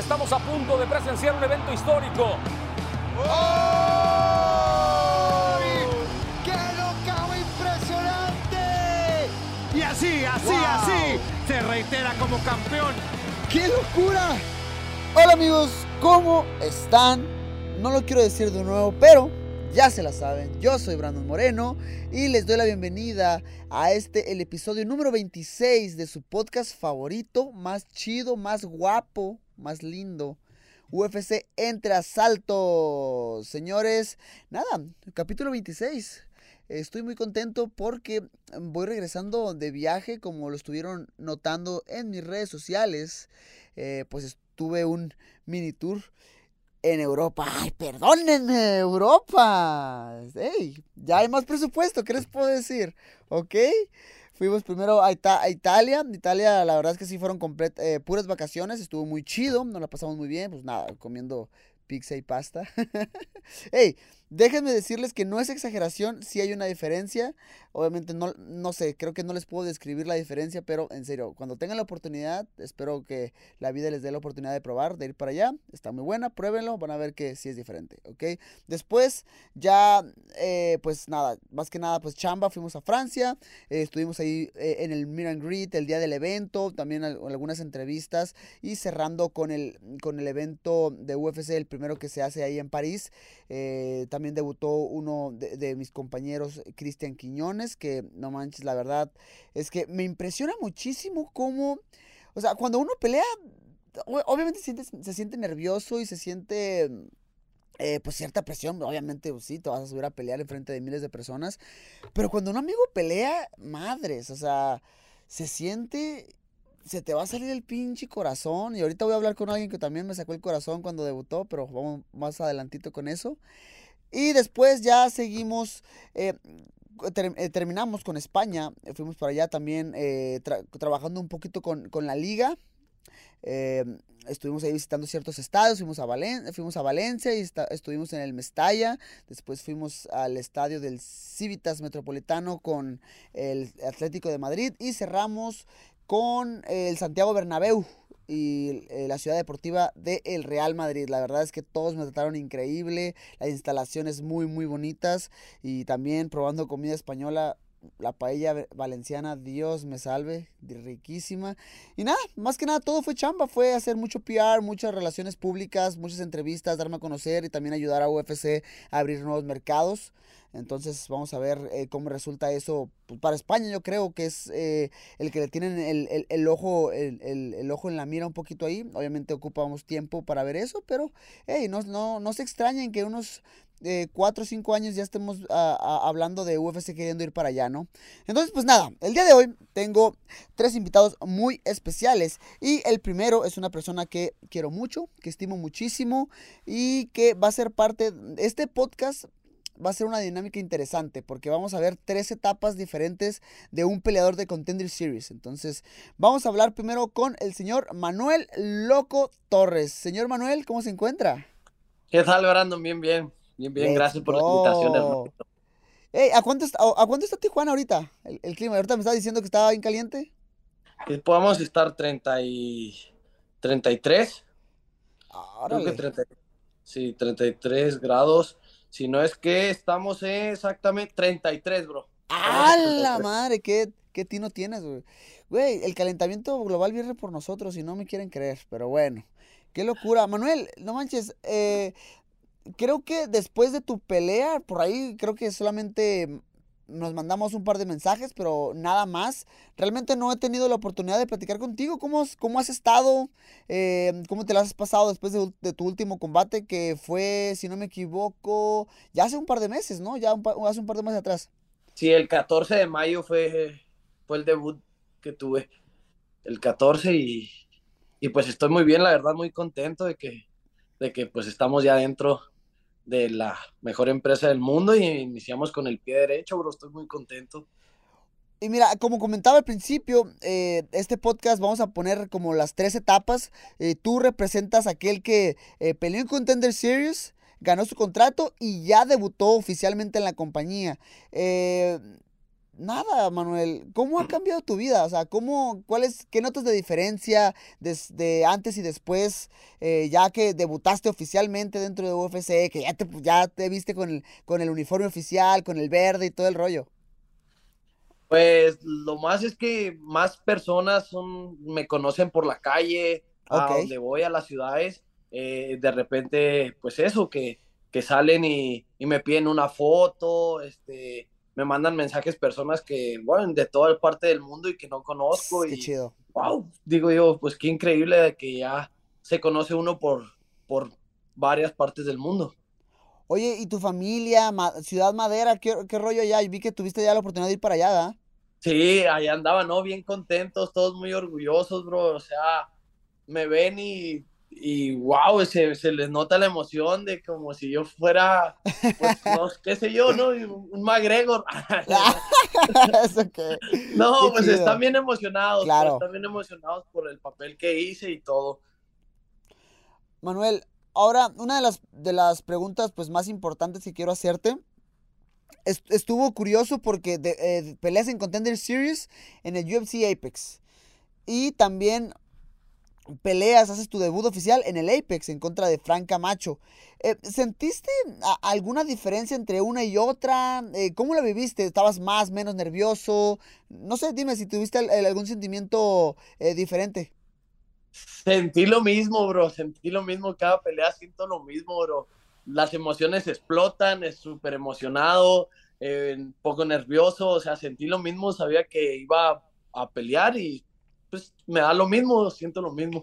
Estamos a punto de presenciar un evento histórico. ¡Qué knockout impresionante! Y así, así, Wow. así, se reitera como campeón. ¡Qué locura! Hola amigos, ¿cómo están? No lo quiero decir de nuevo, pero ya se la saben. Yo soy Brandon Moreno y les doy la bienvenida a este, el episodio número 26 de su podcast favorito, más chido, más guapo, más lindo. UFC entre asaltos. Señores, nada, capítulo 26. Estoy muy contento porque voy regresando de viaje, como lo estuvieron notando en mis redes sociales. Eh, pues estuve un mini tour en Europa. ¡Ay, perdónenme, Europa! ¡Ey! Ya hay más presupuesto, ¿qué les puedo decir? ¿Ok? Fuimos primero a, Ita- a Italia. Italia, la verdad es que sí fueron eh, puras vacaciones. Estuvo muy chido, nos la pasamos muy bien. Pues nada, comiendo pizza y pasta. ¡Ey! Déjenme decirles que no es exageración, sí hay una diferencia. Obviamente no, no sé, creo que no les puedo describir la diferencia, pero en serio, cuando tengan la oportunidad, espero que la vida les dé la oportunidad de probar, de ir para allá. Está muy buena, pruébenlo, van a ver que sí es diferente, ¿ok? Después, ya, eh, pues nada, más que nada, pues chamba, fuimos a Francia, eh, estuvimos ahí eh, en el Meet and el día del evento, también al- algunas entrevistas y cerrando con el, con el evento de UFC, el primero que se hace ahí en París. Eh, también debutó uno de, de mis compañeros, Cristian Quiñones, que no manches, la verdad es que me impresiona muchísimo cómo, o sea, cuando uno pelea, obviamente siente- se siente nervioso y se siente... eh, pues cierta presión, obviamente, pues, sí, te vas a subir a pelear en frente de miles de personas, pero cuando un amigo pelea, madres, o sea, se siente, se te va a salir el pinche corazón, y ahorita voy a hablar con alguien que también me sacó el corazón cuando debutó, pero vamos más adelantito con eso. Y después ya seguimos, eh, eh, terminamos con España, eh, fuimos para allá también eh, tra- trabajando un poquito con, con la liga. estuvimos ahí visitando ciertos estados, fuimos a, Valen fuimos a Valencia y estuvimos en el Mestalla, después fuimos al estadio del Civitas Metropolitano con el Atlético de Madrid y cerramos con el Santiago Bernabéu y eh, la ciudad deportiva del Real Madrid. La verdad es que todos me trataron increíble, las instalaciones muy muy bonitas y también probando comida española. La paella valenciana, Dios me salve, riquísima. Y nada, más que nada todo fue chamba, fue hacer mucho PR, muchas relaciones públicas, muchas entrevistas, darme a conocer y también ayudar a UFC a abrir nuevos mercados. Entonces vamos a ver eh, cómo resulta eso pues, para España. Yo creo que es eh, el que le tienen el, el- el ojo el- el ojo en la mira un poquito ahí. Obviamente ocupamos tiempo para ver eso, pero hey, no, no, no se extrañen que unos cuatro o cinco años ya estemos ah, ah, hablando de UFC queriendo ir para allá, ¿no? Entonces, pues nada, el día de hoy tengo tres invitados muy especiales y el primero es una persona que quiero mucho, que estimo muchísimo y que va a ser parte de este podcast va a ser una dinámica interesante porque vamos a ver tres etapas diferentes de un peleador de Contender Series. Entonces, vamos a hablar primero con el señor Manuel Loco Torres. Señor Manuel, ¿cómo se encuentra? ¿Qué tal, Brandon? Bien, bien. Bien, bien. Let's Gracias por la go. invitación, hermano. Ey, ¿a cuánto, está, ¿A cuánto está Tijuana ahorita? El, el clima. Ahorita me estaba diciendo que estaba bien caliente. Que podamos estar 30 y... 33. Creo que 30 Sí, 33 grados. Si no es que estamos en exactamente 33, bro. ¡A la 33. madre! ¿Qué, qué tino tienes, güey? Güey, el calentamiento global viene por nosotros y no me quieren creer, pero bueno. ¡Qué locura! Manuel, no manches, eh, creo que después de tu pelea, por ahí creo que solamente nos mandamos un par de mensajes, pero nada más. Realmente no he tenido la oportunidad de platicar contigo. ¿Cómo, cómo has estado? Eh, ¿Cómo te la has pasado después de, tu último combate? Que fue, si no me equivoco, ya hace un par de meses, ¿no? Ya un hace un par de meses atrás. Sí, el 14 de mayo fue, fue el debut que tuve. El 14 y y pues estoy muy bien, la verdad, muy contento de que, de que pues estamos ya dentro de la mejor empresa del mundo y iniciamos con el pie derecho, bro, estoy muy contento. Y mira, como comentaba al principio, eh, este podcast vamos a poner como las tres etapas. Eh, tú representas a aquel que eh, peleó en Contender Series, ganó su contrato y ya debutó oficialmente en la compañía. Nada, Manuel, ¿cómo ha cambiado tu vida? O sea, ¿cómo, cuáles, ¿qué notas de diferencia desde antes y después, ya que debutaste oficialmente dentro de UFC, que ya te, ya te viste con el, con el uniforme oficial, con el verde y todo el rollo? Pues lo más es que más personas son, me conocen por la calle, a donde voy a las ciudades, eh, de repente, pues eso, que, que salen y, y, me piden una foto, este, me mandan mensajes personas que, bueno, de toda parte del mundo y que no conozco. Qué y, chido. Wow, digo yo, pues qué increíble que ya se conoce uno por, por varias partes del mundo. Oye, ¿y tu familia, Ciudad Madera, qué, qué rollo ya? Vi que tuviste ya la oportunidad de ir para allá, ¿verdad? Sí, ahí andaban, ¿no? Bien contentos, todos muy orgullosos, bro. O sea, me ven y, y wow, se, se les nota la emoción de como si yo fuera, pues, no, qué sé yo, ¿no? Un McGregor. No, pues están bien emocionados, pues, claro. están bien emocionados por el papel que hice y todo. Manuel, ahora, una de las, de las preguntas pues, más importantes que quiero hacerte estuvo curioso porque de, eh, peleas en Contender Series en el UFC Apex. Y también peleas, haces tu debut oficial en el Apex en contra de Frank Camacho. Eh, ¿Sentiste alguna diferencia entre una y otra? Eh, ¿Cómo la viviste? ¿Estabas más, menos nervioso? No sé, dime si tuviste algún sentimiento diferente. Sentí lo mismo, bro. Sentí lo mismo. Cada pelea siento lo mismo, bro las emociones explotan, es súper emocionado, eh, un poco nervioso, o sea, sentí lo mismo, sabía que iba a pelear y pues me da lo mismo, siento lo mismo.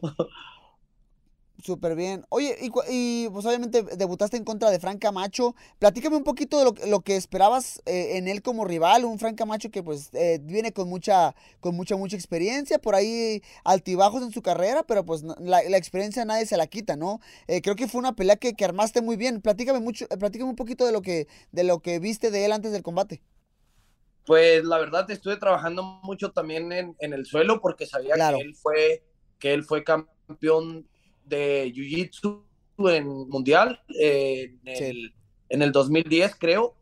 Súper bien. Oye, y, pues obviamente debutaste en contra de Frank Camacho. Platícame un poquito de lo, que esperabas eh, en él como rival. Un Frank Camacho que pues eh, viene con mucha, con mucha, mucha experiencia. Por ahí altibajos en su carrera, pero pues la, experiencia nadie se la quita, ¿no? Eh, creo que fue una pelea que, que, armaste muy bien. Platícame, mucho, platícame un poquito de lo, que, de lo que viste de él antes del combate. Pues la verdad estuve trabajando mucho también en, en el suelo porque sabía que él fue que él fue campeón de Jiu-Jitsu en Mundial en, el, en el 2010, creo.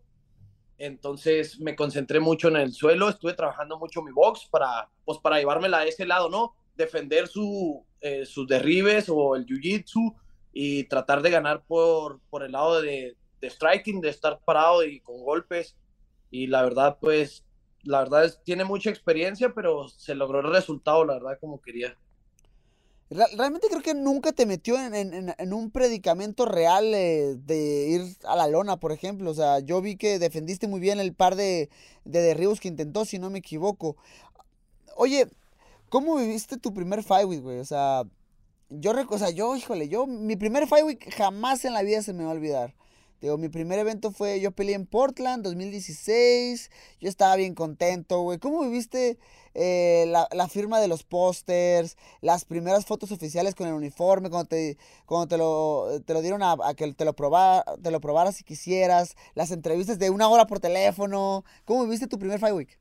Entonces me concentré mucho en el suelo, estuve trabajando mucho mi box para, pues, para llevármela a ese lado, ¿no? Defender su, eh, sus derribes o el jiu-jitsu y tratar de ganar por, por el lado de, de, striking, de estar parado y con golpes. Y la verdad, pues, la verdad es, tiene mucha experiencia, pero se logró el resultado, la verdad, como quería. Realmente creo que nunca te metió en, un predicamento real eh, de ir a la lona, por ejemplo. O sea, yo vi que defendiste muy bien el par de, derribos que intentó, si no me equivoco. Oye, ¿cómo viviste tu primer fight week, güey? O sea, yo, o sea, yo, híjole, yo, mi primer fight week jamás en la vida se me va a olvidar. Digo, mi primer evento fue, yo peleé en Portland, 2016. Yo estaba bien contento, güey. ¿Cómo viviste eh, la, firma de los pósters, las primeras fotos oficiales con el uniforme, cuando te, cuando te, lo, te lo dieron a, que te lo, probara, te lo probaras si quisieras, las entrevistas de una hora por teléfono? ¿Cómo viviste tu primer Fight Week?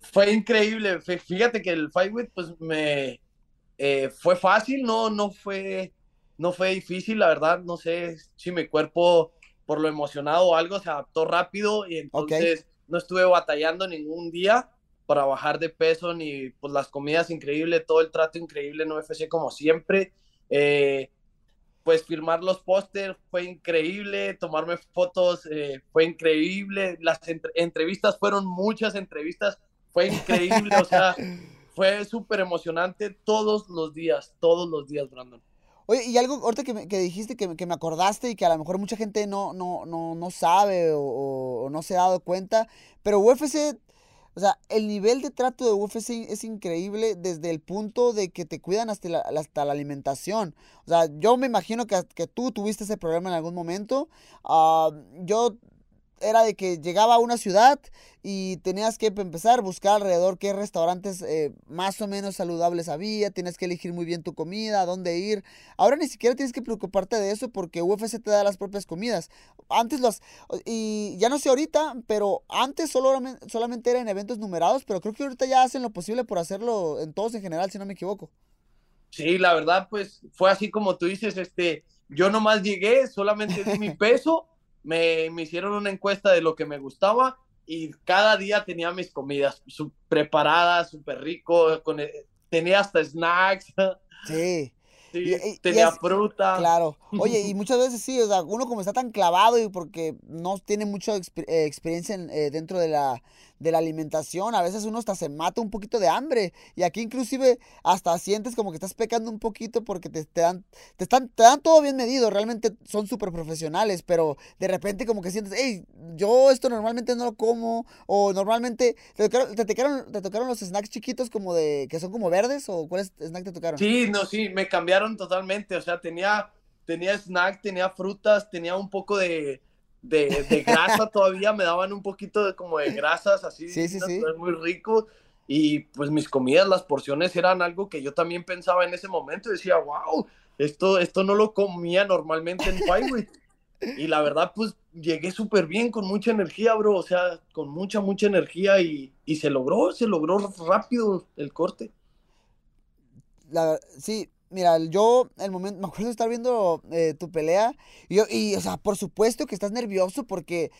Fue increíble. Fíjate que el Fight Week, pues me eh, fue fácil, no, no fue, no fue difícil, la verdad. No sé si mi cuerpo por lo emocionado o algo, se adaptó rápido y entonces no estuve batallando ningún día para bajar de peso, ni pues las comidas increíbles, todo el trato increíble en UFC como siempre. Eh, pues firmar los pósters fue increíble, tomarme fotos eh, fue increíble, las entrevistas fueron muchas entrevistas, fue increíble, o sea, fue súper emocionante todos los días, todos los días, Brandon. Oye, y algo ahorita que, que dijiste que, que, me acordaste y que a lo mejor mucha gente no, no, no, no sabe o, no se ha dado cuenta, pero UFC, o sea, el nivel de trato de UFC es increíble desde el punto de que te cuidan hasta la, hasta la alimentación. O sea, yo me imagino que, que tú tuviste ese problema en algún momento. Ah, yo era de que llegaba a una ciudad y tenías que empezar a buscar alrededor qué restaurantes eh, más o menos saludables había, tienes que elegir muy bien tu comida, dónde ir. Ahora ni siquiera tienes que preocuparte de eso porque UFC te da las propias comidas. Antes los, y ya no sé ahorita, pero antes solo, solamente era en eventos numerados, pero creo que ahorita ya hacen lo posible por hacerlo en todos en general, si no me equivoco. Sí, la verdad, pues fue así como tú dices, este, yo nomás llegué, solamente di mi peso, me, me hicieron una encuesta de lo que me gustaba y cada día tenía mis comidas preparadas, súper rico, con, eh, tenía hasta snacks. Sí. tenía fruta. Claro. Oye, y muchas veces sí, o sea, uno como está tan clavado y porque no tiene mucha eh, experiencia eh, dentro de la, de la alimentación, a veces uno hasta se mata un poquito de hambre. Y aquí inclusive hasta sientes como que estás pecando un poquito porque te, dan, te, están, te dan todo bien medido, realmente son súper profesionales, pero de repente como que sientes, hey, yo esto normalmente no lo como, o normalmente, ¿te tocaron, te tocaron, te tocaron los snacks chiquitos como de, que son como verdes, o cuáles snack te tocaron? Sí, no, sí, me cambiaron totalmente, o sea, tenía, tenía snack, tenía frutas, tenía un poco de de, grasa todavía, me daban un poquito de, como de grasas así, sí, sí, sí. muy rico. Y pues mis comidas, las porciones eran algo que yo también pensaba en ese momento. Decía, wow, esto, esto no lo comía normalmente en Fireway. y la verdad, pues llegué súper bien, con mucha energía, bro. O sea, con mucha, mucha energía y, y se logró, se logró rápido el corte. La, sí, Mira, yo, el momento, me acuerdo de estar viendo eh, tu pelea. Y, yo, y, o sea, por supuesto que estás nervioso porque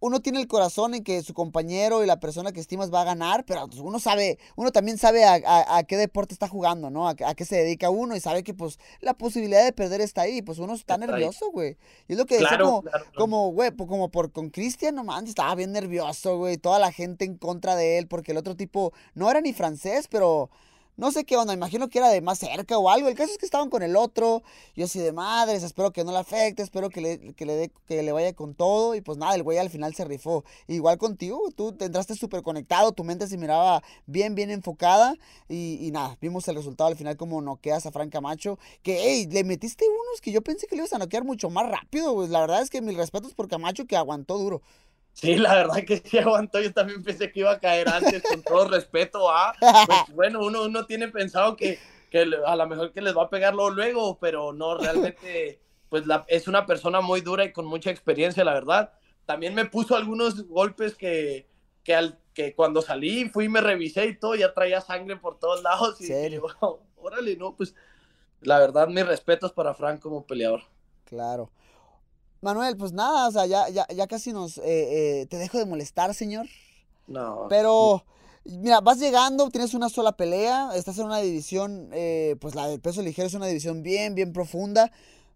uno tiene el corazón en que su compañero y la persona que estimas va a ganar, pero pues, uno sabe, uno también sabe a, qué deporte está jugando, ¿no? A, qué se dedica uno y sabe que pues la posibilidad de perder está ahí, pues uno está, nervioso, güey. Y es lo que decía como, como, güey, como por con Cristian, no manches, estaba bien nervioso, güey, toda la gente en contra de él, porque el otro tipo no era ni francés, pero no sé qué onda, imagino que era de más cerca o algo. El caso es que estaban con el otro. Yo así de madres, espero que no le afecte, espero que le, que le, dé, que le vaya con todo. Y pues nada, el güey al final se rifó. Igual contigo, tú te entraste súper conectado, tu mente se miraba bien, bien enfocada. Y, nada, vimos el resultado al final como noqueas a Frank Camacho. Que, hey, le metiste unos que yo pensé que le ibas a noquear mucho más rápido. Pues la verdad es que mis respetos por Camacho que aguantó duro. Sí, la verdad que sí aguantó. Yo también pensé que iba a caer antes, con todo respeto a. Pues bueno, uno, uno tiene pensado que, que a lo mejor que les va a pegarlo luego, pero no, realmente, pues la, es una persona muy dura y con mucha experiencia, la verdad. También me puso algunos golpes que, que, al, que cuando salí, fui y me revisé y todo, ya traía sangre por todos lados. Y ¿Serio? órale, no, pues la verdad, mis respetos para Frank como peleador. Claro. Manuel, pues nada, o sea, ya, ya, ya casi nos... Eh, eh, te dejo de molestar, señor. No. Pero, mira, vas llegando, tienes una sola pelea, estás en una división, eh, pues la del peso ligero es una división bien, bien profunda.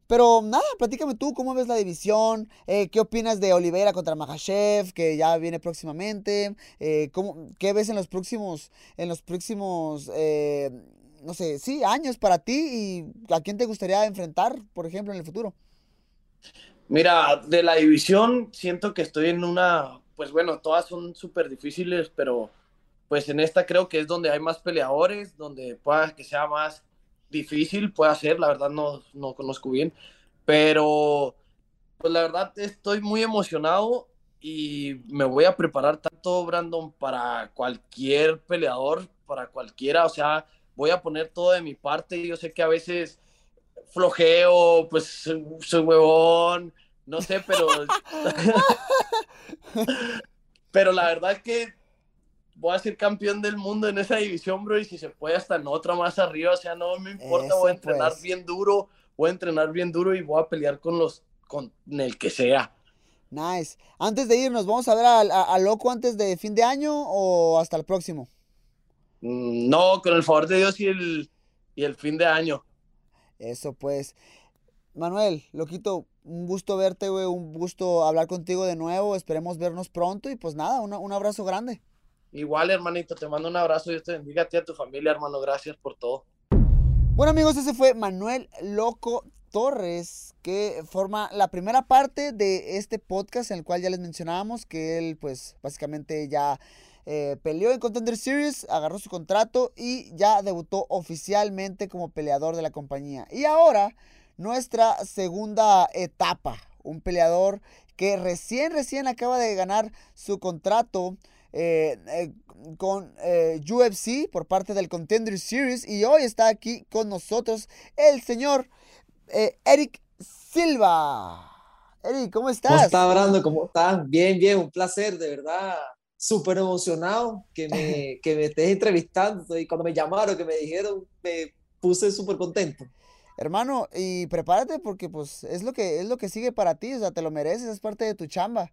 Pero nada, platícame tú, ¿cómo ves la división? ¿Qué opinas de Oliveira contra Mahashev, que ya viene próximamente? ¿cómo, ¿Qué ves en los próximos, en los próximos, no sé, sí, años para ti? ¿Y a quién te gustaría enfrentar, por ejemplo, en el futuro? Mira, de la división siento que estoy en una, pues bueno, todas son súper difíciles, pero pues en esta creo que es donde hay más peleadores, donde pueda que sea más difícil, puede ser, la verdad no, no conozco bien, pero pues la verdad estoy muy emocionado y me voy a preparar tanto, Brandon, para cualquier peleador, para cualquiera, o sea, voy a poner todo de mi parte, yo sé que a veces flojeo, pues soy huevón, no sé, pero. pero la verdad es que voy a ser campeón del mundo en esa división, bro, y si se puede hasta en otra más arriba, o sea, no me importa, voy a entrenar pues. bien duro, voy a entrenar bien duro y voy a pelear con los, con el que sea. Nice. Antes de irnos, ¿vamos a ver a, Loco antes de fin de año o hasta el próximo? Mm, no, con el favor de Dios y el, y el fin de año. Eso pues. Manuel, loquito, un gusto verte, güey, un gusto hablar contigo de nuevo. Esperemos vernos pronto y pues nada, un abrazo grande. Igual, hermanito, te mando un abrazo. y te bendiga a ti a tu familia, hermano. Gracias por todo. Bueno, amigos, ese fue Manuel Loco Torres, que forma la primera parte de este podcast en el cual ya les mencionábamos que él, pues, básicamente ya eh, peleó en Contender Series, agarró su contrato y ya debutó oficialmente como peleador de la compañía. Y ahora, nuestra segunda etapa, un peleador que recién, recién acaba de ganar su contrato eh, eh, con eh, UFC por parte del Contender Series y hoy está aquí con nosotros el señor Eric Silva. Eric, ¿cómo estás? ¿Cómo estás, Brando? ¿Cómo estás? Bien, bien, un placer, de verdad. Súper emocionado que me, que me estés entrevistando y cuando me llamaron, que me dijeron, me puse súper contento. Hermano, y prepárate porque pues es lo que es lo que sigue para ti, o sea, te lo mereces, es parte de tu chamba.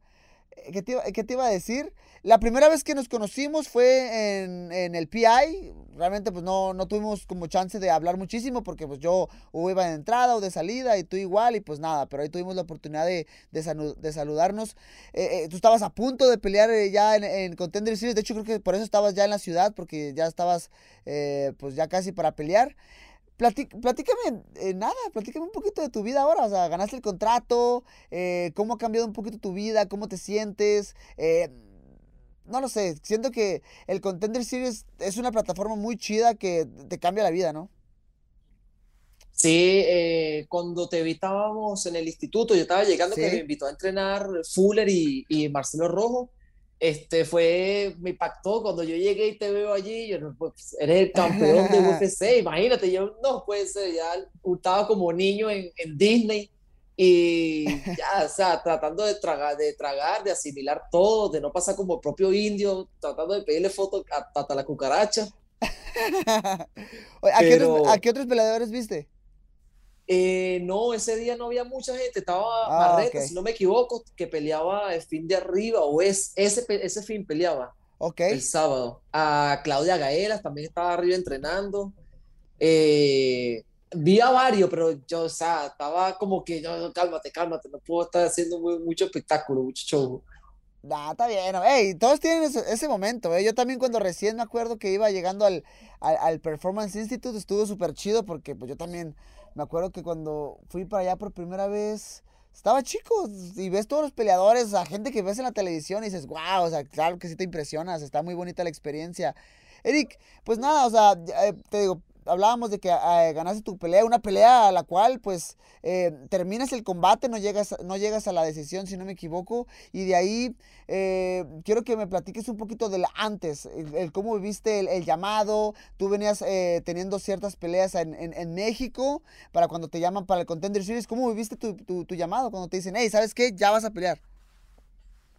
Eh, ¿Qué te, ¿Qué te iba a decir? La primera vez que nos conocimos fue en, en el PI. Realmente pues no, no tuvimos como chance de hablar muchísimo porque pues yo iba de entrada o de salida y tú igual y pues nada, pero ahí tuvimos la oportunidad de, de, de saludarnos. Eh, eh, tú estabas a punto de pelear ya en, en, Contender Series, de hecho creo que por eso estabas ya en la ciudad porque ya estabas pues ya casi para pelear platícame, eh, nada, platícame un poquito de tu vida ahora. O sea, ganaste el contrato, eh, cómo ha cambiado un poquito tu vida, cómo te sientes. Eh, no lo sé, siento que el Contender Series es una plataforma muy chida que te cambia la vida, ¿no? Sí, cuando te vi estábamos en el instituto, yo estaba llegando que me invitó a entrenar Fuller y, y Marcelo Rojo este fue, me impactó cuando yo llegué y te veo allí, yo, pues, eres el campeón de UFC, imagínate, yo no puede ser, ya estaba como niño en, en, Disney y ya, o sea, tratando de tragar, de tragar, de asimilar todo, de no pasar como el propio indio, tratando de pedirle fotos hasta la cucaracha. ¿A, qué otros, ¿A qué otros peleadores viste? Eh, no, ese día no había mucha gente, estaba ah, si no me equivoco, que peleaba el fin de arriba, o es, ese, ese fin peleaba okay. el sábado. A Claudia Gaelas también estaba arriba entrenando. Eh, vi a varios, pero yo, o sea, estaba como que, no, cálmate, cálmate, no puedo estar haciendo mucho espectáculo, mucho show. Nah, está bien. Hey, todos tienen ese, momento. ¿eh? Yo también cuando recién me acuerdo que iba llegando al, al, al Performance Institute estuvo súper chido porque pues yo también me acuerdo que cuando fui para allá por primera vez, estaba chico y ves todos los peleadores, a gente que ves en la televisión y dices, wow, o sea, claro que sí te impresionas, está muy bonita la experiencia. Eric, pues nada, o sea, eh, te digo, hablábamos de que eh, ganaste tu pelea, una pelea a la cual pues eh, terminas el combate, no llegas, no llegas a la decisión si no me equivoco, y de ahí eh, quiero que me platiques un poquito del antes, el, cómo viviste el, llamado, tú venías teniendo ciertas peleas en, en, México para cuando te llaman para el Contender Series, ¿cómo viviste tu, tu, tu llamado cuando te dicen, hey, ¿sabes qué? Ya vas a pelear.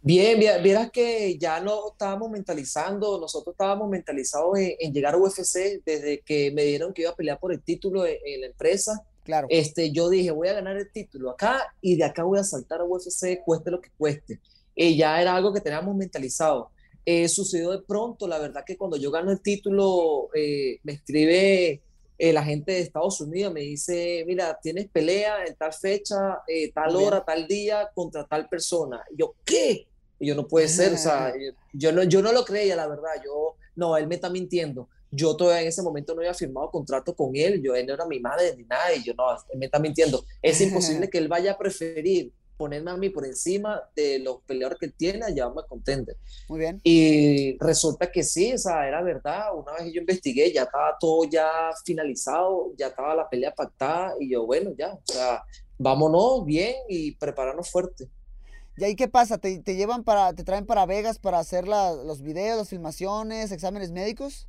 Bien, vieras que ya no estábamos mentalizando, nosotros estábamos mentalizados en, llegar a UFC desde que me dieron que iba a pelear por el título en, la empresa. Claro. Este, yo dije, voy a ganar el título acá y de acá voy a saltar a UFC, cueste lo que cueste. Y ya era algo que teníamos mentalizado. Eh, sucedió de pronto, la verdad que cuando yo gano el título, eh, me escribe eh, la gente de Estados Unidos, me dice, mira, tienes pelea en tal fecha, tal hora, tal día, contra tal persona. yo, ¿qué? Y yo no puede ser, o sea, yo no, yo no lo creía, la verdad, yo, no, él me está mintiendo. Yo todavía en ese momento no había firmado contrato con él, yo, él no era mi madre ni nada, y yo, no, él me está mintiendo. Es imposible que él vaya a preferir ponerme a mí por encima de los peleadores que él tiene a me contender. Muy bien. Y resulta que sí, o sea, era verdad. Una vez que yo investigué, ya estaba todo ya finalizado, ya estaba la pelea pactada y yo, bueno, ya, o sea, vámonos bien y prepararnos fuerte. ¿Y ahí qué pasa? ¿Te, te llevan para, te traen para Vegas para hacer los videos, las filmaciones, exámenes médicos?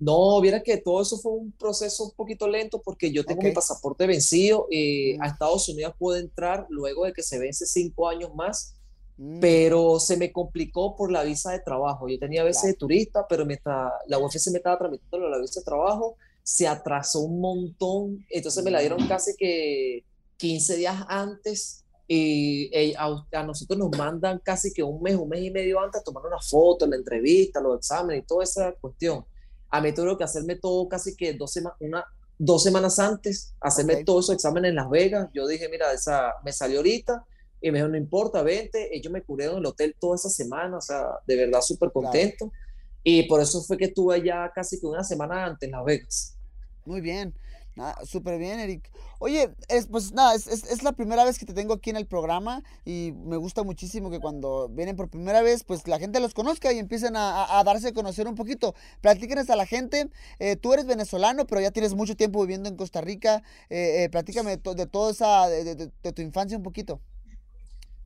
No, viera que todo eso fue un proceso un poquito lento porque yo tengo mi pasaporte vencido. mm. A Estados Unidos puedo entrar luego de que se vence cinco años más, mm. pero se me complicó por la visa de trabajo. Yo tenía visa de turista, pero mientras la UFC me estaba tramitando la visa de trabajo, se atrasó un montón. Entonces me la dieron mm. casi que 15 días antes y eh, a, nosotros nos mandan casi que un mes, un mes y medio antes a tomar una foto, la entrevista, los exámenes y toda esa cuestión. A mí tuve que hacerme todo casi que dos, una, dos semanas antes, hacerme todos esos exámenes en Las Vegas. Yo dije, mira, esa me salió ahorita y me dijo, no importa, vente. Ellos me cubrieron el hotel toda esa semana, o sea, de verdad súper contento. Y por eso fue que estuve ya casi que una semana antes en Las Vegas. Muy bien. Ah, súper bien, Eric. Oye, es, pues nada, es, es, la primera vez que te tengo aquí en el programa y me gusta muchísimo que cuando vienen por primera vez, pues la gente los conozca y empiecen a, darse a conocer un poquito. Platíquenes a la gente. Eh, tú eres venezolano, pero ya tienes mucho tiempo viviendo en Costa Rica. Eh, eh platícame de, toda esa, de, tu infancia un poquito.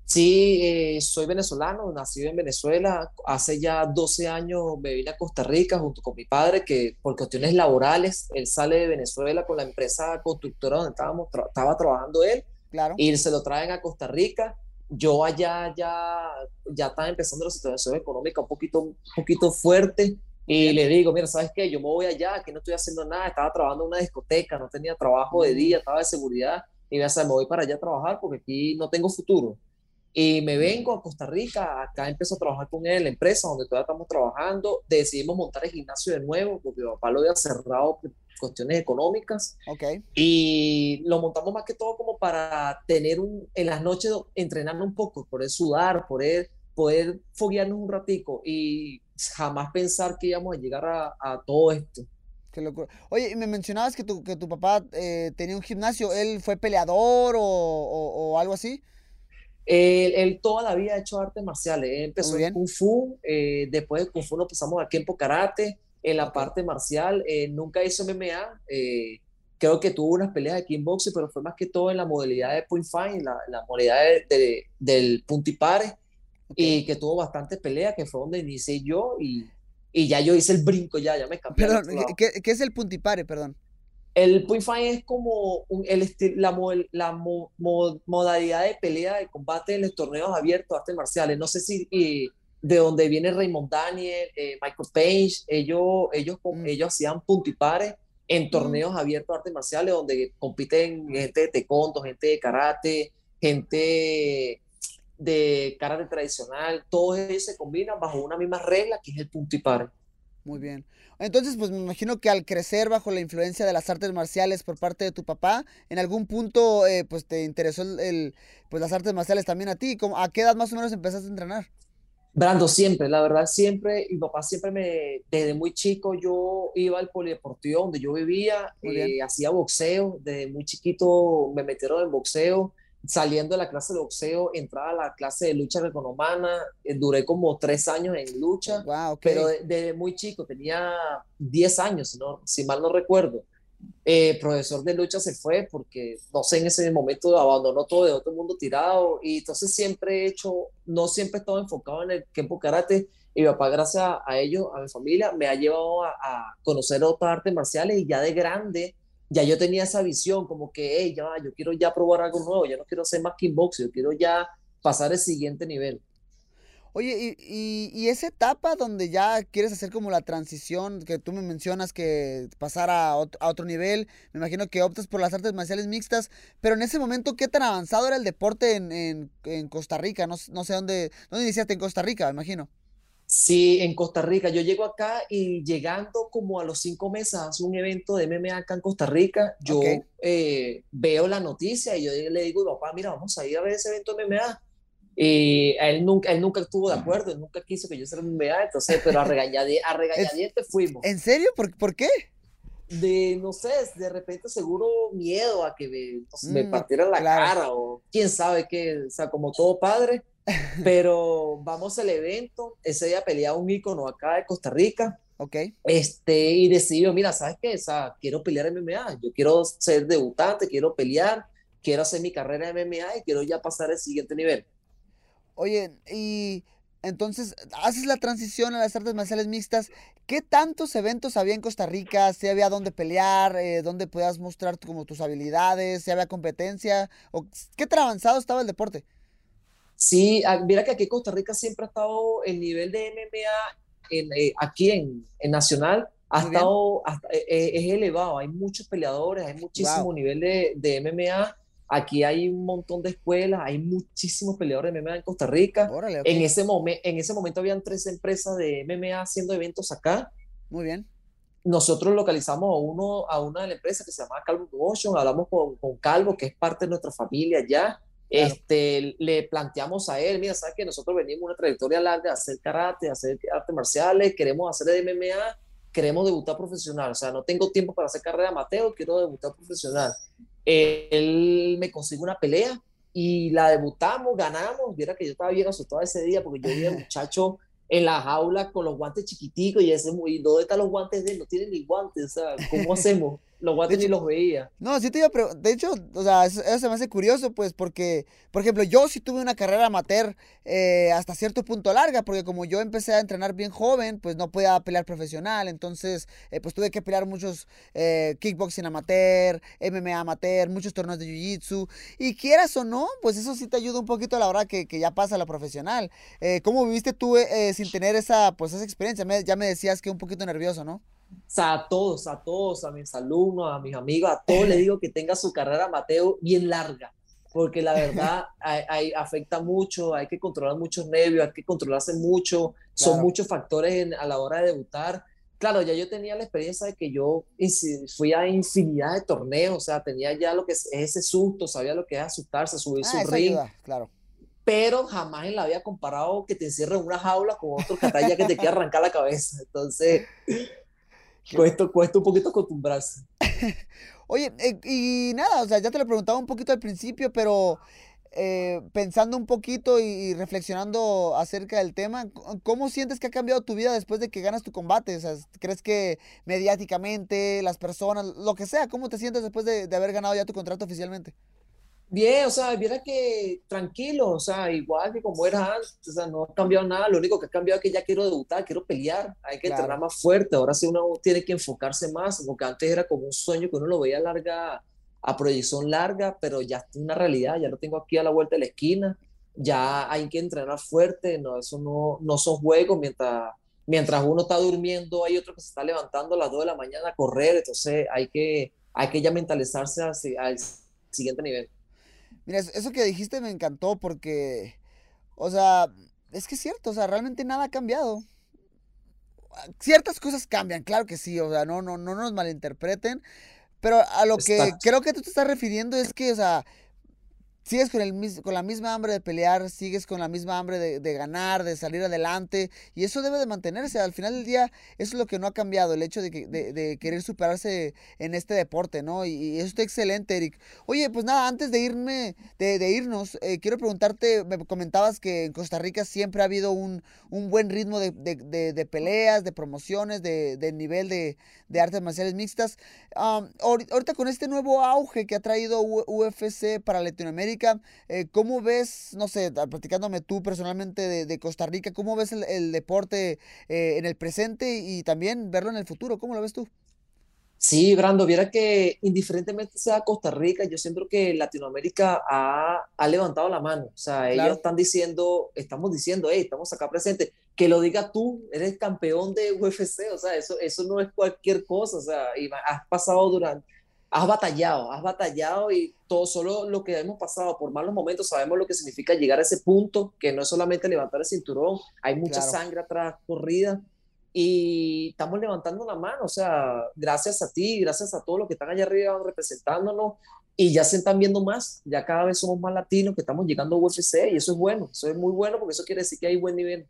Sí, eh, soy venezolano, nací en Venezuela. Hace ya 12 años me vine a Costa Rica junto con mi padre, que por cuestiones laborales, él sale de Venezuela con la empresa constructora donde estábamos, estaba trabajando él, claro. y se lo traen a Costa Rica. Yo allá ya, ya estaba empezando la situación económica un poquito, un poquito fuerte, y le digo, mira, ¿sabes qué? Yo me voy allá, que no estoy haciendo nada, estaba trabajando en una discoteca, no tenía trabajo de día, estaba de seguridad, y me me voy para allá a trabajar porque aquí no tengo futuro. Y me vengo a Costa Rica, acá empiezo a trabajar con él en la empresa donde todavía estamos trabajando. Decidimos montar el gimnasio de nuevo porque mi papá lo había cerrado por cuestiones económicas. Okay. Y lo montamos más que todo como para tener un, en las noches entrenando un poco, poder sudar, poder, poder foguearnos un ratico y jamás pensar que íbamos a llegar a, a todo esto. Qué locura. Oye, me mencionabas que tu, que tu papá eh, tenía un gimnasio. ¿Él fue peleador o, o, o algo así? Él, toda la vida ha hecho artes marciales. Él empezó en Kung Fu, eh, después de Kung Fu nos pasamos a Kempo Karate, en la parte marcial. Eh, nunca hizo MMA. Eh, creo que tuvo unas peleas de kickboxing, pero fue más que todo en la modalidad de point fight, la, la modalidad de, del puntipare, y que tuvo bastantes peleas, que fue donde inicié yo, y, y ya yo hice el brinco, ya, ya me cambié. Perdón, ¿qué, ¿qué, es el puntipare, perdón? El fight es como el la, la modalidad de pelea de combate en los torneos abiertos, artes marciales. No sé si de dónde viene Raymond Daniel, eh, Michael Page, ellos, ellos, mm. ellos hacían puntipares en mm. torneos abiertos, artes marciales, donde compiten gente de taekwondo, gente de karate, gente de karate tradicional. Todos ellos se combinan bajo una misma regla que es el puntipare. Muy bien. Entonces, pues me imagino que al crecer bajo la influencia de las artes marciales por parte de tu papá, en algún punto, eh, pues te interesó el, pues las artes marciales también a ti. ¿A qué edad más o menos empezaste a entrenar? Brando, siempre, la verdad, siempre, mi papá siempre me, desde muy chico yo iba al polideportivo donde yo vivía, eh, hacía boxeo, desde muy chiquito me metieron en boxeo, saliendo de la clase de boxeo, entraba a la clase de lucha reconomana, eh, duré como tres años en lucha, pero desde muy chico, tenía 10 años, ¿no? si mal no recuerdo. Eh, profesor de lucha se fue porque, no sé, en ese momento abandonó todo, de otro mundo tirado, y entonces siempre he hecho, no siempre he estado enfocado en el Kempo Karate, y mi papá, gracias a ellos, a mi familia, me ha llevado a, a conocer otras artes marciales, y ya de grande, ya yo tenía esa visión como que, hey, ya, yo quiero ya probar algo nuevo, ya no quiero hacer más kickbox, yo quiero ya pasar el siguiente nivel. Oye, y, y, esa etapa donde ya quieres hacer como la transición que tú me mencionas, que pasar a, otro, nivel, me imagino que optas por las artes marciales mixtas, pero en ese momento, ¿qué tan avanzado era el deporte en, en, en Costa Rica? No, no, sé dónde, dónde iniciaste en Costa Rica, me imagino. Sí, en Costa Rica. Yo llego acá y llegando como a los cinco meses hace un evento de MMA acá en Costa Rica, yo eh, veo la noticia y yo le digo, papá, mira, vamos a ir a ver ese evento de MMA. Y él nunca, él nunca estuvo de acuerdo, él nunca quiso que yo hiciera MMA, entonces, pero a, regañadientes, a regañadientes fuimos. ¿En serio? ¿Por, ¿Por qué? de, no sé, de repente seguro miedo a que me, me mm, partieran la cara o quién sabe qué, o sea, como todo padre, pero vamos al evento, ese día peleaba un ícono acá de Costa Rica. Ok. Este, y decidió, mira, ¿sabes qué? O sea, quiero pelear MMA, yo quiero ser debutante, quiero pelear, quiero hacer mi carrera en MMA y quiero ya pasar al siguiente nivel. Oye, y entonces haces la transición a las artes marciales mixtas. ¿Qué tantos eventos había en Costa Rica? ¿Si había dónde pelear? Eh, ¿Dónde podías mostrar como tus habilidades? ¿Si había competencia? ¿O ¿Qué tan avanzado estaba el deporte? Sí, ah, mira que aquí Costa Rica siempre ha estado el nivel de MMA en, eh, aquí en, en, Nacional, ha estado, eh, eh, es elevado, hay muchos peleadores, hay muchísimo nivel de, de, MMA. Aquí hay un montón de escuelas, hay muchísimos peleadores de MMA en Costa Rica. en, ese en ese momento habían tres empresas de MMA haciendo eventos acá. Muy bien. Nosotros localizamos a, uno, a una de las empresas que se llama Calvo Promotion, hablamos con, con Calvo, que es parte de nuestra familia ya este, le planteamos a él, mira, sabes que nosotros venimos una trayectoria larga de hacer karate, de hacer artes marciales, queremos hacer de MMA, queremos debutar profesional, o sea, no tengo tiempo para hacer carrera amateur, quiero debutar profesional. él me consigue una pelea y la debutamos, ganamos, viera que yo estaba bien asustado ese día porque yo vi al muchacho en la jaula con los guantes chiquiticos y ese muy, ¿dónde están los guantes de él? No tiene ni guantes, o sea, ¿cómo hacemos? Los guantes ni los veía. No, sí te iba a De hecho, o sea, eso, se me hace curioso, pues, porque, por ejemplo, yo sí tuve una carrera amateur eh, hasta cierto punto larga, porque como yo empecé a entrenar bien joven, pues no podía pelear profesional, entonces, eh, pues tuve que pelear muchos eh, kickboxing amateur, MMA amateur, muchos torneos de jiu-jitsu, y quieras o no, pues eso sí te ayuda un poquito a la hora que, que ya pasa a la profesional. ¿Cómo viviste tú sin tener esa, pues, esa experiencia? ya me decías que un poquito nervioso, ¿no? O sea, a todos, a todos, a mis alumnos, a mis amigos, a todos les digo que tenga su carrera Mateo bien larga, porque la verdad hay, afecta mucho, hay que controlar muchos nervios, hay que controlarse mucho, son muchos factores a la hora de debutar. Claro, ya yo tenía la experiencia de que yo fui a infinidad de torneos, o sea, tenía ya lo que es ese susto, sabía lo que es asustarse, subir su ah, ring. claro pero jamás en la había comparado que te encierren en una jaula con otro catalla que te quiera arrancar la cabeza. Entonces, cuesta, cuesta un poquito acostumbrarse. Oye, eh, y nada, o sea, ya te lo preguntaba un poquito al principio, pero eh, pensando un poquito y, reflexionando acerca del tema, ¿cómo sientes que ha cambiado tu vida después de que ganas tu combate? O sea, ¿crees que mediáticamente, las personas, lo que sea, cómo te sientes después de haber ganado ya tu contrato oficialmente? Bien, o sea, viera que tranquilo, o sea, igual que como era antes, o sea, no ha cambiado nada, lo único que ha cambiado es que ya quiero debutar, quiero pelear, hay que entrenar más fuerte, ahora sí uno tiene que enfocarse más, porque antes era como un sueño que uno lo veía larga, a proyección larga, pero ya es una realidad, ya lo tengo aquí a la vuelta de la esquina, ya hay que entrenar fuerte, no, eso no, no son juegos, mientras, mientras uno está durmiendo, hay otro que se está levantando a las 2 de la mañana a correr, entonces hay que, hay que ya mentalizarse al siguiente nivel. Mira, eso que dijiste me encantó porque, o sea, es que es cierto, o sea, realmente nada ha cambiado. Ciertas cosas cambian, claro que sí, o sea, no, no, no nos malinterpreten, pero a lo que creo que tú te estás refiriendo es que, o sea, sigues con, el, con la misma hambre de pelear, sigues con la misma hambre de, ganar, de salir adelante, y eso debe de mantenerse. Al final del día, eso es lo que no ha cambiado, el hecho de, de, querer superarse en este deporte, ¿no? Y, eso está excelente, Eric. Oye, pues nada, antes de irme, de, irnos, eh, quiero preguntarte, me comentabas que en Costa Rica siempre ha habido un, un buen ritmo de, peleas, de promociones, de, nivel de, artes marciales mixtas. ahorita con este nuevo auge que ha traído UFC para Latinoamérica, eh, ¿cómo ves, no sé, platicándome tú personalmente de, Costa Rica, cómo ves el, deporte eh, en el presente y también verlo en el futuro? ¿Cómo lo ves tú? Sí, Brando, viera que indiferentemente sea Costa Rica, yo siento que Latinoamérica ha, levantado la mano. O sea, ellos están diciendo, estamos diciendo, hey, estamos acá presentes. Que lo diga tú, eres campeón de UFC, o sea, eso, eso no es cualquier cosa. O sea, y has pasado durante, has batallado, has batallado y todo solo lo que hemos pasado por malos momentos sabemos lo que significa llegar a ese punto, que no es solamente levantar el cinturón, hay mucha sangre atrás corrida y estamos levantando la mano, o sea, gracias a ti, gracias a todos los que están allá arriba representándonos y ya se están viendo más, ya cada vez somos más latinos que estamos llegando a UFC y eso es bueno, eso es muy bueno porque eso quiere decir que hay buen nivel.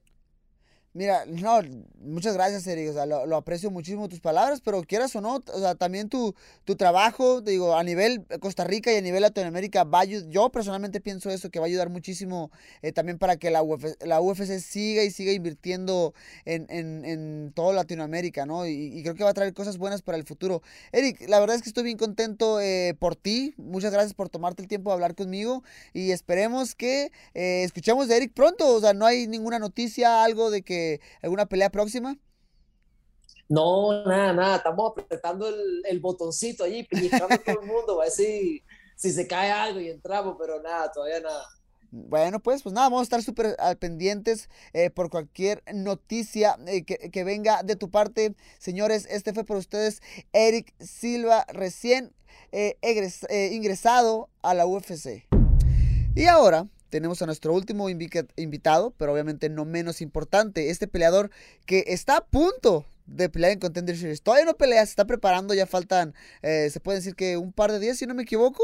Mira, no, muchas gracias, Eric. O sea, lo, aprecio muchísimo tus palabras, pero quieras o no, o sea, también tu, tu trabajo, digo, a nivel Costa Rica y a nivel Latinoamérica, va a, yo personalmente pienso eso, que va a ayudar muchísimo eh, también para que la UFC, la UFC siga y siga invirtiendo en, en, en toda Latinoamérica, ¿no? Y, creo que va a traer cosas buenas para el futuro. Eric, la verdad es que estoy bien contento eh, por ti. Muchas gracias por tomarte el tiempo de hablar conmigo y esperemos que eh, escuchemos de Eric pronto. O sea, no hay ninguna noticia, algo de que alguna pelea próxima? No, nada, nada. Estamos apretando el, botoncito allí, pellizcando todo el mundo, a ver si, se cae algo y entramos, pero nada, todavía nada. Bueno, pues, pues nada, vamos a estar súper pendientes eh, por cualquier noticia eh, que, venga de tu parte. Señores, este fue por ustedes Eric Silva, recién eh, ingresado a la UFC. Y ahora tenemos a nuestro último invitado, pero obviamente no menos importante, este peleador que está a punto de pelear en Contender Series. Todavía no pelea, se está preparando, ya faltan, eh, se puede decir que un par de días, si no me equivoco.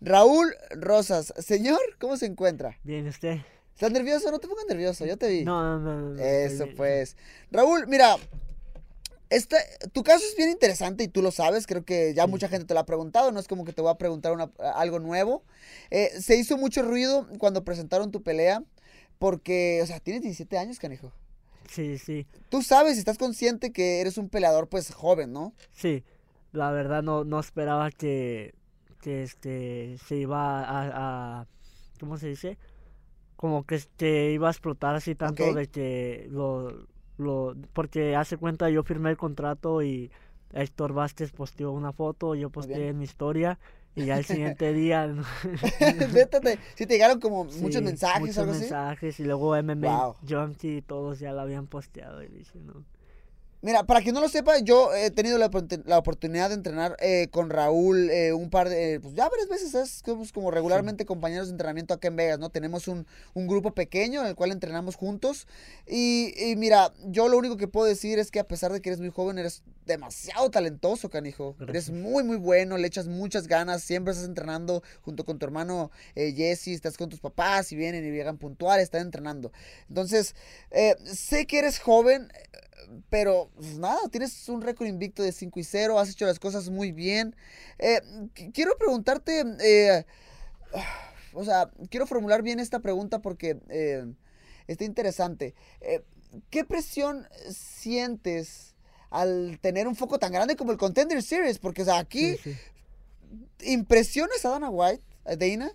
Raúl Rosas, señor, ¿cómo se encuentra? Bien, ¿usted? ¿Estás nervioso? No te pongas nervioso, yo te vi. No, no, no. Eso pues. Raúl, mira, este, tu caso es bien interesante y tú lo sabes, creo que ya mucha gente te lo ha preguntado, no es como que te voy a preguntar algo nuevo. Eh, se hizo mucho ruido cuando presentaron tu pelea, porque, o sea, tienes 17 años, canijo. Sí, sí. Tú sabes y estás consciente que eres un peleador, pues, joven, ¿no? Sí. la verdad no, no esperaba que, que este, se iba a, a, ¿cómo se dice? Como que este, iba a explotar así tanto de que lo, lo, porque hace cuenta yo firmé el contrato y Héctor Vázquez posteó una foto, yo posteé en mi historia y ya el siguiente día. Vétate, sí te llegaron como muchos mensajes, muchos algo mensajes y luego MMA Junkie y todos ya lo habían posteado y dije, no. Mira, para quien no lo sepa, yo he tenido la, oportunidad de entrenar eh, con Raúl eh, un par de, pues ya varias veces, es como regularmente compañeros de entrenamiento acá en Vegas, ¿no? Tenemos un, grupo pequeño en el cual entrenamos juntos. Y, mira, yo lo único que puedo decir es que a pesar de que eres muy joven, eres demasiado talentoso, canijo. Eres muy, muy bueno, le echas muchas ganas, siempre estás entrenando junto con tu hermano eh, Jesse, estás con tus papás y vienen y llegan puntuales, están entrenando. Entonces, sé que eres joven pero pues, nada, tienes un récord invicto de 5 y 0, has hecho las cosas muy bien. Eh, quiero preguntarte, eh, o sea, quiero formular bien esta pregunta porque eh, está interesante. ¿Qué presión sientes al tener un foco tan grande como el Contender Series? Porque, o sea, aquí impresiones a Dana White, a Dana,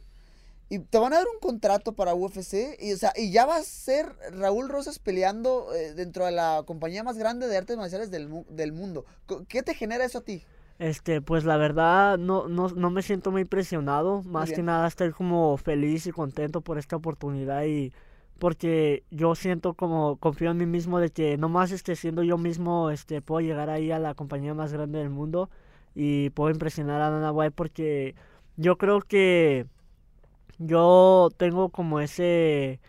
y te van a dar un contrato para UFC y, o sea, y ya va a ser Raúl Rosas peleando eh, dentro de la compañía más grande de artes marciales del, del, mundo. ¿Qué te genera eso a ti? Este, pues la verdad no, no, no me siento muy presionado, más que nada estoy como feliz y contento por esta oportunidad y porque yo siento como confío en mí mismo de que nomás este siendo yo mismo este puedo llegar ahí a la compañía más grande del mundo y puedo impresionar a Dana White porque yo creo que yo tengo como ese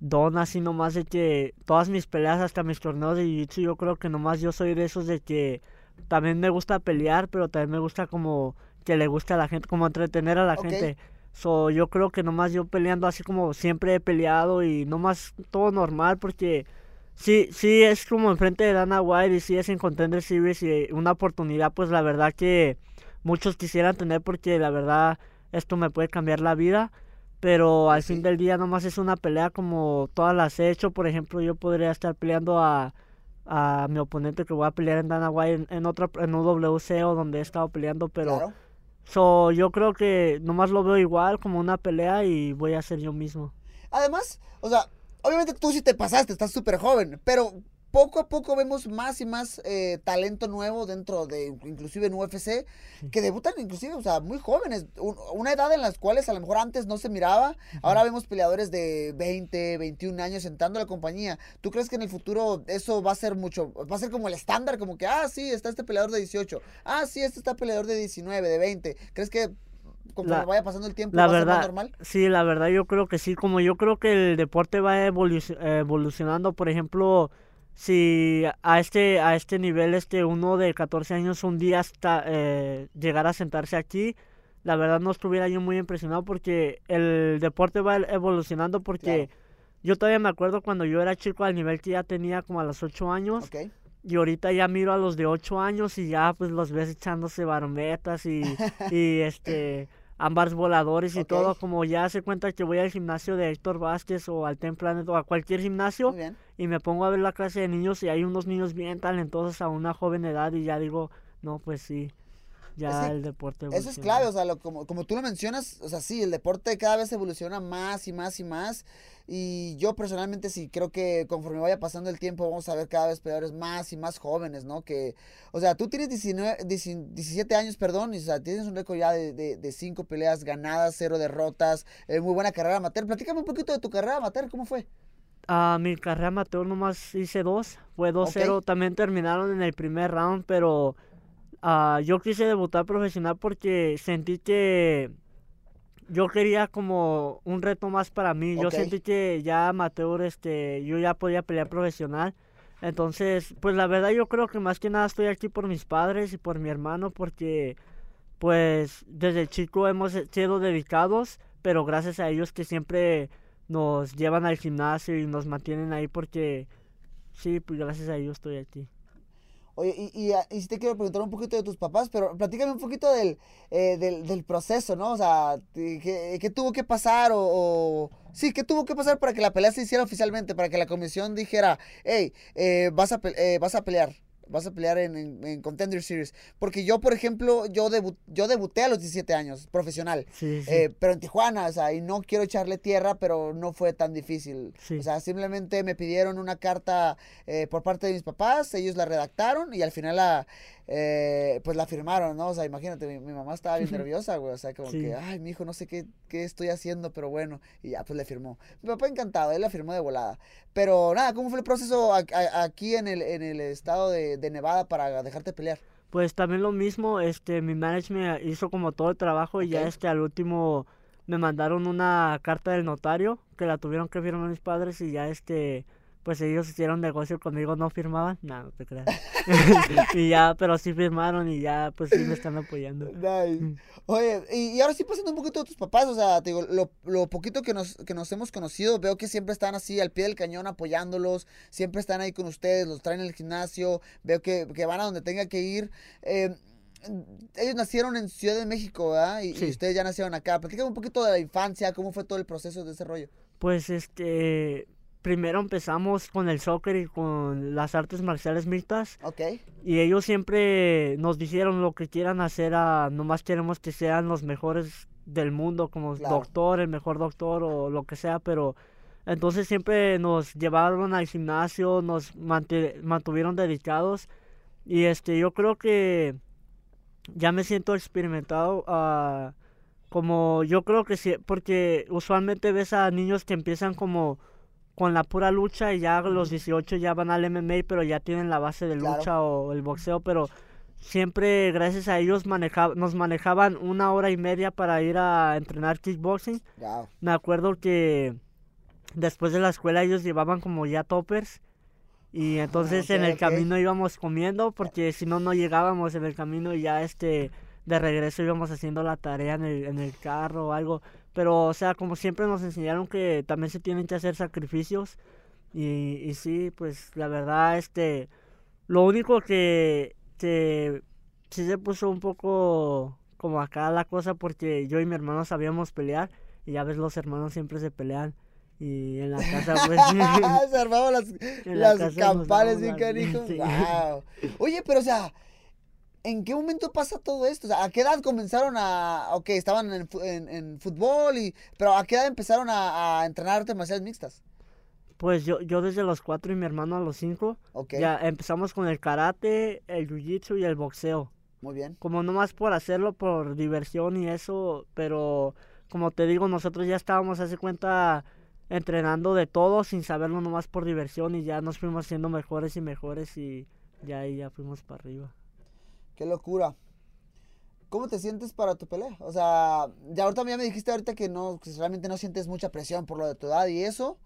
don así nomás de que todas mis peleas, hasta mis torneos de jiu yo creo que nomás yo soy de esos de que también me gusta pelear, pero también me gusta como que le guste a la gente, como entretener a la gente. So, yo creo que nomás yo peleando así como siempre he peleado y nomás todo normal porque sí, sí es como enfrente de Dana White y sí es en Contender Series y una oportunidad pues la verdad que muchos quisieran tener porque la verdad esto me puede cambiar la vida, pero al fin del día nomás es una pelea como todas las he hecho, por ejemplo, yo podría estar peleando a, a mi oponente que voy a pelear en Dana White en, otra en UWC o donde he estado peleando, pero so, yo creo que nomás lo veo igual como una pelea y voy a ser yo mismo. Además, o sea, obviamente tú sí te pasaste, estás súper joven, pero poco a poco vemos más y más eh, talento nuevo dentro de, inclusive en UFC, que debutan inclusive, o sea, muy jóvenes, una edad en las cuales a lo mejor antes no se miraba, ahora vemos peleadores de 20, 21 años entrando a la compañía. ¿Tú crees que en el futuro eso va a ser mucho, va a ser como el estándar, como que, ah, sí, está este peleador de 18, ah, sí, este está peleador de 19, de 20? ¿Crees que como vaya pasando el tiempo, la va verdad, a ser normal? Sí, la verdad yo creo que sí, como yo creo que el deporte va evolucionando, por ejemplo, si a este, a este nivel este uno de 14 años un día hasta eh, llegar a sentarse aquí, la verdad no estuviera yo muy impresionado porque el deporte va evolucionando porque yo todavía me acuerdo cuando yo era chico al nivel que ya tenía como a los 8 años. Y ahorita ya miro a los de 8 años y ya pues los ves echándose barometas y, y este ambas voladores y todo, como ya se cuenta que voy al gimnasio de Héctor Vázquez o al Ten Planet o a cualquier gimnasio y me pongo a ver la clase de niños y hay unos niños bien talentosos a una joven edad y ya digo, no, pues sí, ya el deporte Eso es clave, o sea, como, como tú lo mencionas, o sea, sí, el deporte cada vez evoluciona más y más y más. Y yo personalmente sí creo que conforme vaya pasando el tiempo vamos a ver cada vez peleadores más y más jóvenes, ¿no? Que, o sea, tú tienes 19, 17 años, perdón, y o sea, tienes un récord ya de, de, cinco peleas ganadas, cero derrotas, eh, muy buena carrera amateur. Platícame un poquito de tu carrera amateur, ¿cómo fue? a mi carrera amateur nomás hice dos, fue 2-0, también terminaron en el primer round, pero uh, yo quise debutar profesional porque sentí que yo quería como un reto más para mí. Yo sentí que ya amateur, este, yo ya podía pelear profesional. Entonces, pues la verdad yo creo que más que nada estoy aquí por mis padres y por mi hermano porque pues desde chico hemos sido dedicados, pero gracias a ellos que siempre nos llevan al gimnasio y nos mantienen ahí porque sí, pues gracias a ellos estoy aquí. Oye, y, y, ah, y, sí te quiero preguntar un poquito de tus papás, pero platícame un poquito del, eh, del, del, proceso, ¿no? O sea, ¿qué, qué tuvo que pasar o, Sí, ¿qué tuvo que pasar para que la pelea se hiciera oficialmente? Para que la comisión dijera, hey, eh, vas, a, eh, vas a pelear. Vas a pelear en, Contender Series. Porque yo, por ejemplo, yo, yo debuté a los 17 años, profesional. Eh, pero en Tijuana, o sea, y no quiero echarle tierra, pero no fue tan difícil. O sea, simplemente me pidieron una carta eh, por parte de mis papás, ellos la redactaron y al final la, eh, pues la firmaron, ¿no? O sea, imagínate, mi, mamá estaba bien nerviosa, güey. O sea, como que, ay, mi hijo, no sé qué, qué estoy haciendo, pero bueno. Y ya, pues le firmó. Mi papá encantado, él la firmó de volada. Pero nada, ¿cómo fue el proceso aquí en el, en el estado de, Nevada para dejarte pelear? Pues también lo mismo, este, mi management hizo como todo el trabajo y ya este al último me mandaron una carta del notario que la tuvieron que firmar mis padres y ya este pues ellos hicieron negocio conmigo, no firmaban, no, no te creas. y ya, pero sí firmaron y ya, pues sí me están apoyando. Nice. Oye, y, ahora sí pasando un poquito de tus papás, o sea, te digo, lo, lo, poquito que nos, que nos hemos conocido, veo que siempre están así al pie del cañón apoyándolos, siempre están ahí con ustedes, los traen al gimnasio, veo que, que van a donde tenga que ir. Eh, ellos nacieron en Ciudad de México, ¿verdad? Y, y, ustedes ya nacieron acá. Platícame un poquito de la infancia, cómo fue todo el proceso de ese rollo. Pues este, primero empezamos con el soccer y con las artes marciales mixtas. Ok. Y ellos siempre nos dijeron lo que quieran hacer, a, nomás queremos que sean los mejores del mundo, como doctor, el mejor doctor o lo que sea, pero entonces siempre nos llevaron al gimnasio, nos mantuvieron dedicados y este yo creo que ya me siento experimentado uh, como yo creo que sí, porque usualmente ves a niños que empiezan como con la pura lucha y ya los 18 ya van al MMA, pero ya tienen la base de lucha o el boxeo, pero siempre gracias a ellos nos manejaban una hora y media para ir a entrenar kickboxing. Me acuerdo que después de la escuela ellos llevaban como ya toppers y ah, entonces en el camino íbamos comiendo porque si no no llegábamos en el camino y ya este de regreso íbamos haciendo la tarea en el, en el carro o algo. Pero, o sea, como siempre nos enseñaron que también se tienen que hacer sacrificios. Y, y sí, pues la verdad, este, lo único que, que sí se puso un poco como acá la cosa porque yo y mi hermano sabíamos pelear. Y ya ves, los hermanos siempre se pelean. Y en la casa, pues. se armaban las, las campales bien canijo. Wow. Oye, pero o sea, ¿En qué momento pasa todo esto? ¿A qué edad comenzaron a... Ok, estaban en, fútbol, y, pero ¿a qué edad empezaron a, entrenar artes marciales mixtas? Pues yo, yo desde los cuatro y mi hermano a los cinco. Ok. Ya empezamos con el karate, el jiu-jitsu y el boxeo. Muy bien. Como nomás por hacerlo por diversión y eso, pero como te digo, nosotros ya estábamos, hace cuenta, entrenando de todo sin saberlo nomás por diversión y ya nos fuimos haciendo mejores y mejores y ya ahí ya fuimos para arriba. Qué locura. ¿Cómo te sientes para tu pelea? O sea, ya ahorita ya me dijiste ahorita que no, que realmente no sientes mucha presión por lo de tu edad y eso.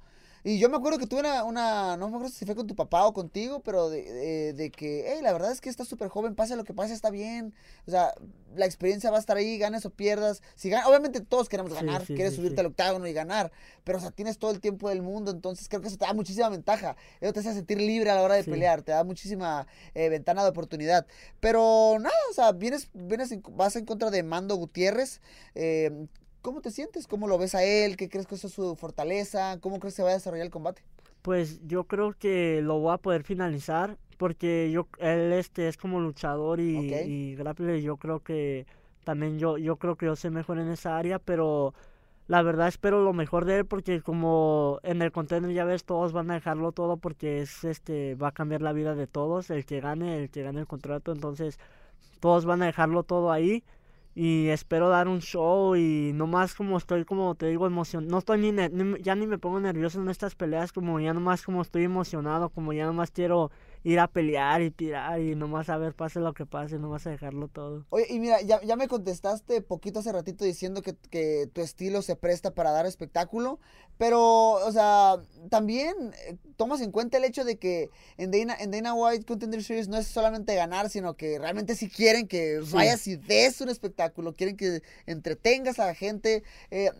Y yo me acuerdo que tuve una, no me acuerdo si fue con tu papá o contigo, pero de, de, que, hey, la verdad es que estás súper joven, pase lo que pase, está bien. O sea, la experiencia va a estar ahí, ganes o pierdas. Si obviamente todos queremos ganar, quieres subirte al octágono y ganar, pero o sea, tienes todo el tiempo del mundo, entonces creo que eso te da muchísima ventaja. Eso te hace sentir libre a la hora de pelear, te da muchísima eh, ventana de oportunidad. Pero nada, o sea, vienes, vienes vas en contra de Mando Gutiérrez. Eh, ¿Cómo te sientes? ¿Cómo lo ves a él? ¿Qué crees que es su fortaleza? ¿Cómo crees que se va a desarrollar el combate? Pues yo creo que lo voy a poder finalizar porque yo él este es como luchador y, y grappler yo creo que también yo yo creo que yo sé mejor en esa área, pero la verdad espero lo mejor de él porque como en el contender ya ves todos van a dejarlo todo porque es este va a cambiar la vida de todos, el que gane, el que gane el contrato, entonces todos van a dejarlo todo ahí y espero dar un show y nomás como estoy como te digo emocionado, no estoy ni, ya ni me pongo nervioso en estas peleas como ya nomás como estoy emocionado, como ya nomás quiero ir a pelear y tirar y nomás a ver pase lo que pase, no vas a dejarlo todo. Oye, y mira, ya, ya me contestaste poquito hace ratito diciendo que, que, tu estilo se presta para dar espectáculo, pero, o sea, también eh, tomas en cuenta el hecho de que en Dana, en Dana White Contender Series no es solamente ganar, sino que realmente si quieren que vayas y des un espectáculo, quieren que entretengas a la gente. Eh,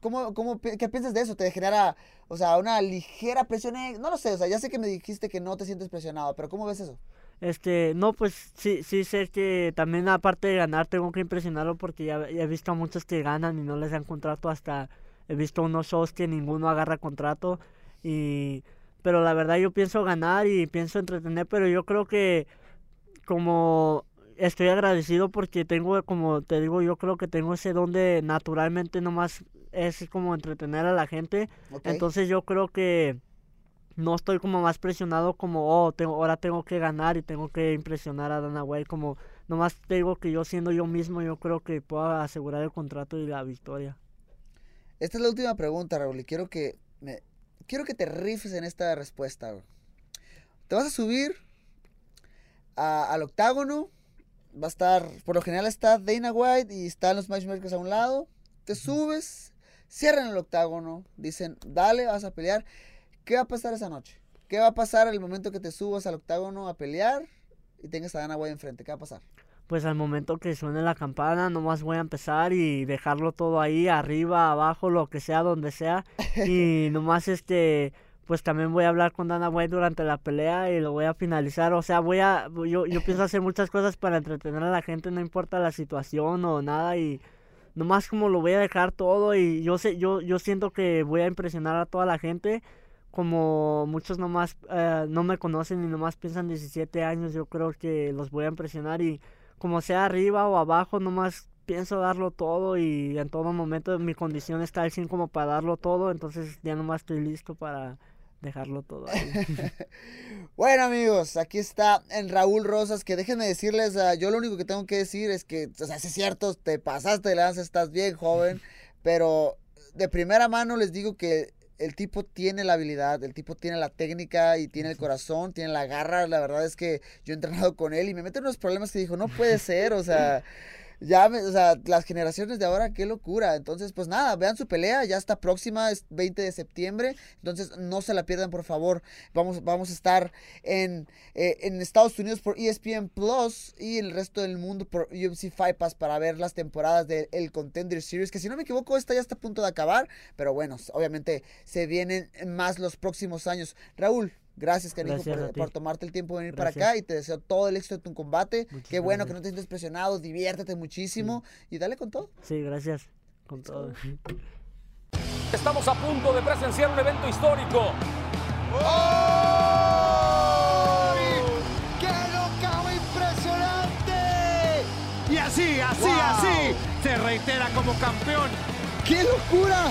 ¿Cómo, cómo, ¿Qué piensas de eso? ¿Te genera, o sea, una ligera presión? No lo sé, o sea, ya sé que me dijiste que no te sientes presionado, pero ¿cómo ves eso? Este, no, pues sí, sí sé que también aparte de ganar tengo que impresionarlo porque ya, he visto a muchos que ganan y no les dan contrato hasta, he visto unos shows que ninguno agarra contrato y pero la verdad yo pienso ganar y pienso entretener, pero yo creo que como estoy agradecido porque tengo, como te digo, yo creo que tengo ese don de naturalmente nomás es como entretener a la gente. Entonces yo creo que no estoy como más presionado como, oh, tengo, ahora tengo que ganar y tengo que impresionar a Dana White. Como nomás te digo que yo siendo yo mismo, yo creo que puedo asegurar el contrato y la victoria. Esta es la última pregunta, Raúl, y quiero que me, quiero que te rifes en esta respuesta. Te vas a subir al octágono. Va a estar, por lo general está Dana White y están los matchmakers a un lado. Te subes, cierran el octágono, dicen, dale, vas a pelear. ¿Qué va a pasar esa noche? ¿Qué va a pasar el momento que te subas al octágono a pelear y tengas a Dana White enfrente? ¿Qué va a pasar? Pues al momento que suene la campana, nomás voy a empezar y dejarlo todo ahí, arriba, abajo, lo que sea, donde sea. Y nomás este pues también voy a hablar con Dana White durante la pelea y lo voy a finalizar. O sea, voy a, yo, yo pienso hacer muchas cosas para entretener a la gente, no importa la situación o nada y nomás como lo voy a dejar todo y yo sé, yo, yo siento que voy a impresionar a toda la gente. Como muchos nomás eh, no me conocen y nomás piensan 17 años, yo creo que los voy a impresionar y como sea arriba o abajo, nomás pienso darlo todo y en todo momento mi condición está al 100 como para darlo todo, entonces ya nomás estoy listo para dejarlo todo ahí. bueno amigos, aquí está en Raúl Rosas, que déjenme decirles, uh, yo lo único que tengo que decir es que, o sea, es cierto, te pasaste de lanza, estás bien joven, pero de primera mano les digo que el tipo tiene la habilidad, el tipo tiene la técnica y tiene el corazón, tiene la garra. La verdad es que yo he entrenado con él y me mete unos problemas que dijo, no puede ser, o sea, ya, o sea, las generaciones de ahora, qué locura. Entonces, pues nada, vean su pelea, ya está próxima, es 20 de septiembre. Entonces, no se la pierdan, por favor. Vamos, vamos a estar en, eh, en Estados Unidos por ESPN Plus y el resto del mundo por UFC Fight Pass para ver las temporadas del el Contender Series. Que si no me equivoco, esta ya está a punto de acabar. Pero bueno, obviamente se vienen más los próximos años. Raúl, Gracias, cariño, por, tomarte el tiempo de venir para acá y te deseo todo el éxito de tu combate. Qué bueno que no te sientes presionado, diviértete muchísimo y dale con todo. Sí, gracias. Con todo. Estamos a punto de presenciar un evento histórico. ¡Oh! ¡Qué loca, impresionante! Y así, así, así, se reitera como campeón. ¡Qué locura!